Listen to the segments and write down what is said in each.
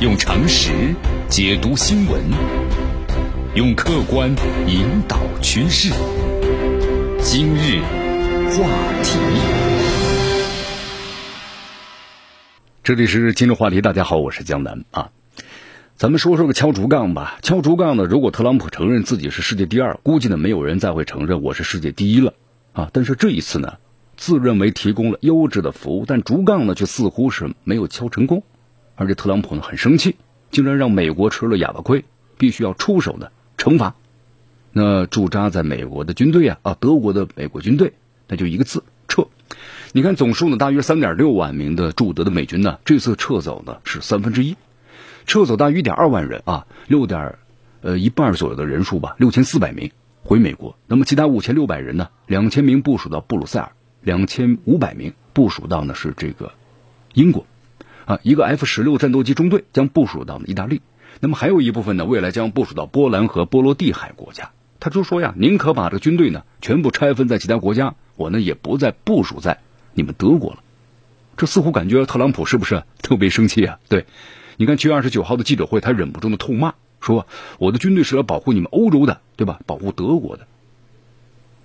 用常识解读新闻，用客观引导趋势。今日话题，这里是今日话题。大家好，我是江南啊。咱们说说个敲竹杠吧。敲竹杠呢，如果特朗普承认自己是世界第二，估计呢没有人再会承认我是世界第一了啊。但是这一次呢，自认为提供了优质的服务，但竹杠呢却似乎是没有敲成功。而且特朗普呢很生气，竟然让美国吃了哑巴亏，必须要出手的惩罚。那驻扎在美国的军队啊啊，德国的美国军队，那就一个字撤。你看总数呢，大约三点六万名的驻德的美军呢，这次撤走呢是三分之一，撤走大约一点二万人啊，六点呃一半左右的人数吧，六千四百名回美国。那么其他五千六百人呢，两千名部署到布鲁塞尔，两千五百名部署到呢是这个英国。啊，一个 F 十六战斗机中队将部署到意大利，那么还有一部分呢，未来将部署到波兰和波罗的海国家。他就说呀，宁可把这个军队呢全部拆分在其他国家，我呢也不再部署在你们德国了。这似乎感觉特朗普是不是特别生气啊？对，你看七月二十九号的记者会，他忍不住的痛骂说：“我的军队是要保护你们欧洲的，对吧？保护德国的。”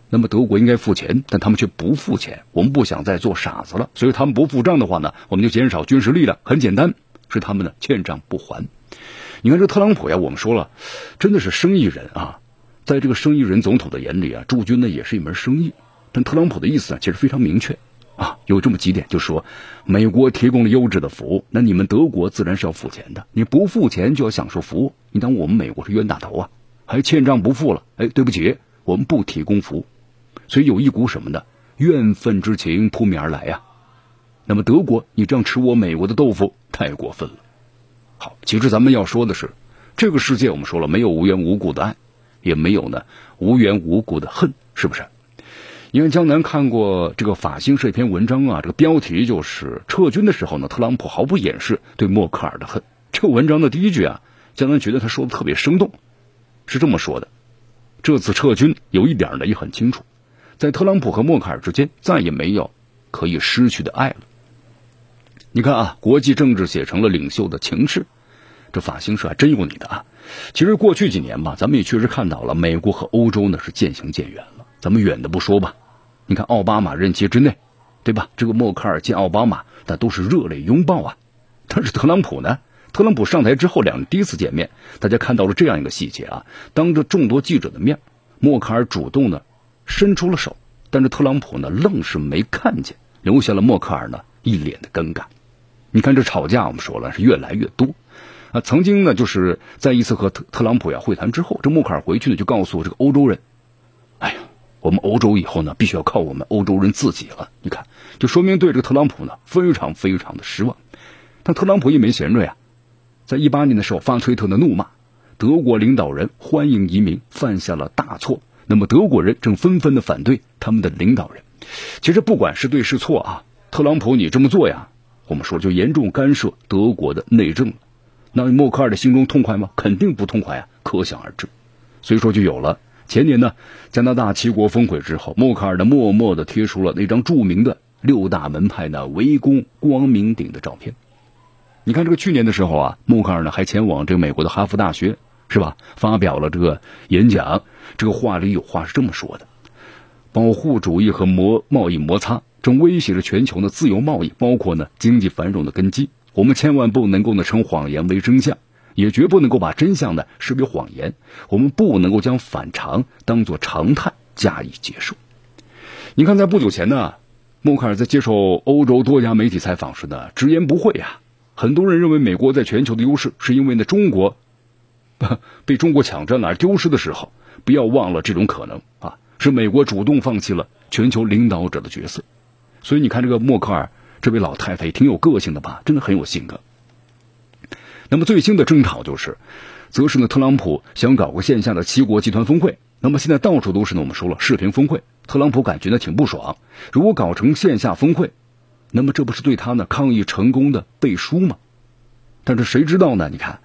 那么德国应该付钱，但他们却不付钱。我们不想再做傻子了，所以他们不付账的话呢，我们就减少军事力量。很简单，是他们呢欠账不还。你看这特朗普呀，我们说了，真的是生意人啊。在这个生意人总统的眼里啊，驻军呢也是一门生意。但特朗普的意思呢，其实非常明确啊，有这么几点，就说，美国提供了优质的服务，那你们德国自然是要付钱的。你不付钱就要享受服务，你当我们美国是冤大头啊？还欠账不付了？哎，对不起，我们不提供服务。所以有一股什么呢？怨愤之情扑面而来呀。那么德国，你这样吃我美国的豆腐，太过分了。好，其实咱们要说的是，这个世界我们说了，没有无缘无故的爱，也没有呢无缘无故的恨，是不是？因为江南看过这个法新社一篇文章啊，这个标题就是撤军的时候呢，特朗普毫不掩饰对默克尔的恨。这个文章的第一句啊，江南觉得他说的特别生动，是这么说的：这次撤军有一点呢也很清楚。在特朗普和默克尔之间再也没有可以失去的爱了。你看啊，国际政治写成了领袖的情势，这法新社还真有你的啊。其实过去几年吧，咱们也确实看到了美国和欧洲呢是渐行渐远了。咱们远的不说吧，你看奥巴马任期之内，对吧？这个默克尔见奥巴马，那都是热泪拥抱啊。但是特朗普呢？特朗普上台之后，两人第一次见面，大家看到了这样一个细节啊，当着众多记者的面，默克尔主动呢。伸出了手，但是特朗普呢，愣是没看见，留下了默克尔呢一脸的尴尬。你看这吵架，我们说了是越来越多啊。曾经呢，就是在一次和特特朗普呀会谈之后，这默克尔回去呢就告诉这个欧洲人：“哎呀，我们欧洲以后呢必须要靠我们欧洲人自己了。”你看，就说明对这个特朗普呢非常非常的失望。但特朗普也没闲着呀，在一八年的时候发推特的怒骂德国领导人欢迎移民，犯下了大错。那么德国人正纷纷的反对他们的领导人。其实不管是对是错啊，特朗普你这么做呀，我们说就严重干涉德国的内政了。那默克尔的心中痛快吗？肯定不痛快啊，可想而知。所以说就有了前年呢，加拿大七国峰会之后，默克尔呢默默的贴出了那张著名的六大门派呢围攻光明顶的照片。你看这个去年的时候啊，默克尔呢还前往这个美国的哈佛大学。是吧？发表了这个演讲，这个话里有话是这么说的：保护主义和摩贸易摩擦正威胁着全球的自由贸易，包括呢经济繁荣的根基。我们千万不能够呢称谎言为真相，也绝不能够把真相呢视为谎言。我们不能够将反常当作常态加以接受。你看，在不久前呢，默克尔在接受欧洲多家媒体采访时呢，直言不讳呀。很多人认为美国在全球的优势是因为呢中国。被中国抢占了而丢失的时候，不要忘了这种可能啊！是美国主动放弃了全球领导者的角色，所以你看这个默克尔这位老太太也挺有个性的吧？真的很有性格。那么最新的争吵就是，则是呢特朗普想搞个线下的七国集团峰会，那么现在到处都是呢我们说了视频峰会，特朗普感觉呢挺不爽。如果搞成线下峰会，那么这不是对他呢抗议成功的背书吗？但是谁知道呢？你看。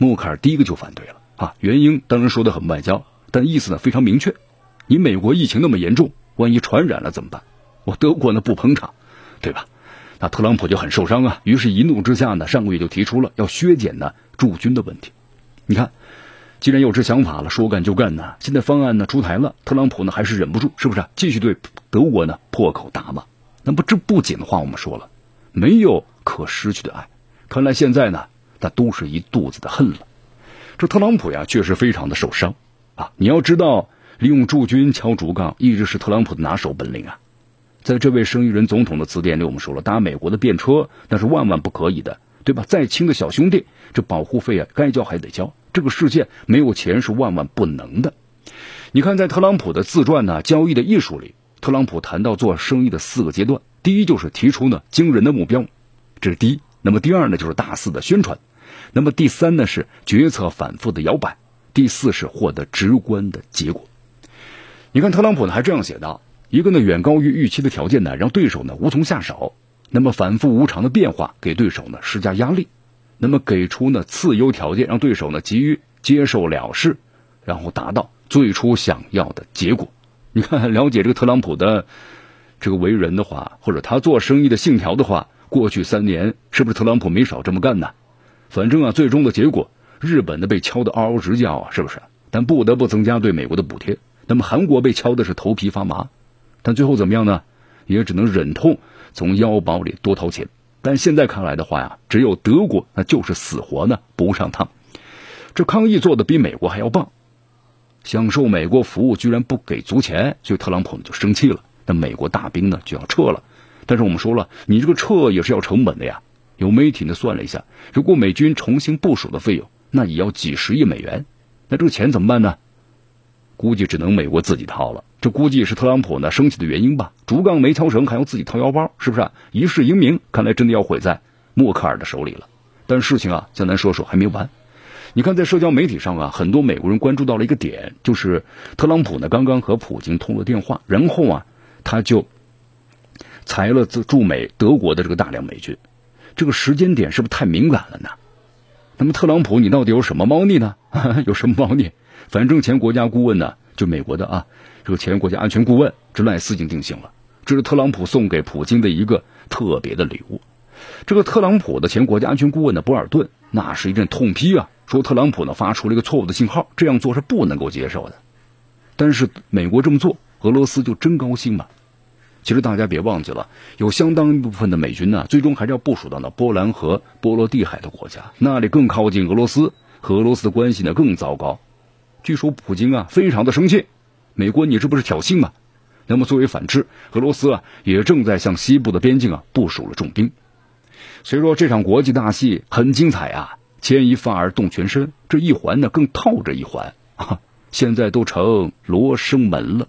默克尔第一个就反对了啊，原因当然说的很外交，但意思呢非常明确。你美国疫情那么严重，万一传染了怎么办？我德国呢不捧场，对吧？那特朗普就很受伤啊，于是一怒之下呢，上个月就提出了要削减呢驻军的问题。你看，既然有这想法了，说干就干呢。现在方案呢出台了，特朗普呢还是忍不住，是不是继续对德国呢破口大骂？那么这不仅的话，我们说了，没有可失去的爱，看来现在呢，那都是一肚子的恨了。这特朗普呀，确实非常的受伤啊！你要知道，利用驻军敲竹杠一直是特朗普的拿手本领啊。在这位生意人总统的词典里，我们说了，搭美国的便车那是万万不可以的，对吧？再亲的小兄弟，这保护费啊，该交还得交。这个世界没有钱是万万不能的。你看，在特朗普的自传呢《交易的艺术》里，特朗普谈到做生意的四个阶段：第一就是提出呢惊人的目标，这是第一；那么第二呢就是大肆的宣传；那么第三呢是决策反复的摇摆；第四是获得直观的结果。你看，特朗普呢还这样写道：一个呢远高于预期的条件呢，让对手呢无从下手；那么反复无常的变化给对手呢施加压力。那么给出呢次优条件，让对手呢急于接受了事，然后达到最初想要的结果。你看，了解这个特朗普的这个为人的话，或者他做生意的信条的话，过去三年是不是特朗普没少这么干呢？反正啊，最终的结果，日本的被敲得嗷嗷直叫啊，是不是？但不得不增加对美国的补贴。那么韩国被敲的是头皮发麻，但最后怎么样呢？也只能忍痛从腰包里多掏钱。但现在看来的话呀，只有德国那就是死活呢不上趟。这抗议做的比美国还要棒，享受美国服务居然不给足钱，所以特朗普呢就生气了。那美国大兵呢就要撤了，但是我们说了，你这个撤也是要成本的呀。有媒体呢算了一下，如果美军重新部署的费用，那也要几十亿美元。那这个钱怎么办呢？估计只能美国自己掏了。这估计是特朗普呢生气的原因吧？竹杠没敲成，还要自己掏腰包，是不是？一世英名，看来真的要毁在默克尔的手里了。但事情啊，江南说说还没完。你看，在社交媒体上啊，很多美国人关注到了一个点，就是特朗普呢刚刚和普京通了电话，然后啊，他就裁了驻美德国的这个大量美军。这个时间点是不是太敏感了呢？那么特朗普，你到底有什么猫腻呢？有什么猫腻？反正前国家顾问呢，就美国的啊。这个前国家安全顾问这赖斯已经定性了，这是特朗普送给普京的一个特别的礼物。这个特朗普的前国家安全顾问呢，博尔顿那是一阵痛批啊，说特朗普呢发出了一个错误的信号，这样做是不能够接受的。但是美国这么做，俄罗斯就真高兴吗？其实大家别忘记了，有相当一部分的美军呢，最终还是要部署到那波兰和波罗的海的国家，那里更靠近俄罗斯，和俄罗斯的关系呢更糟糕。据说普京啊非常的生气。美国，你这不是挑衅吗？那么作为反制，俄罗斯啊也正在向西部的边境啊部署了重兵。所以说这场国际大戏很精彩啊，牵一发而动全身，这一环呢更套着一环啊，现在都成罗生门了。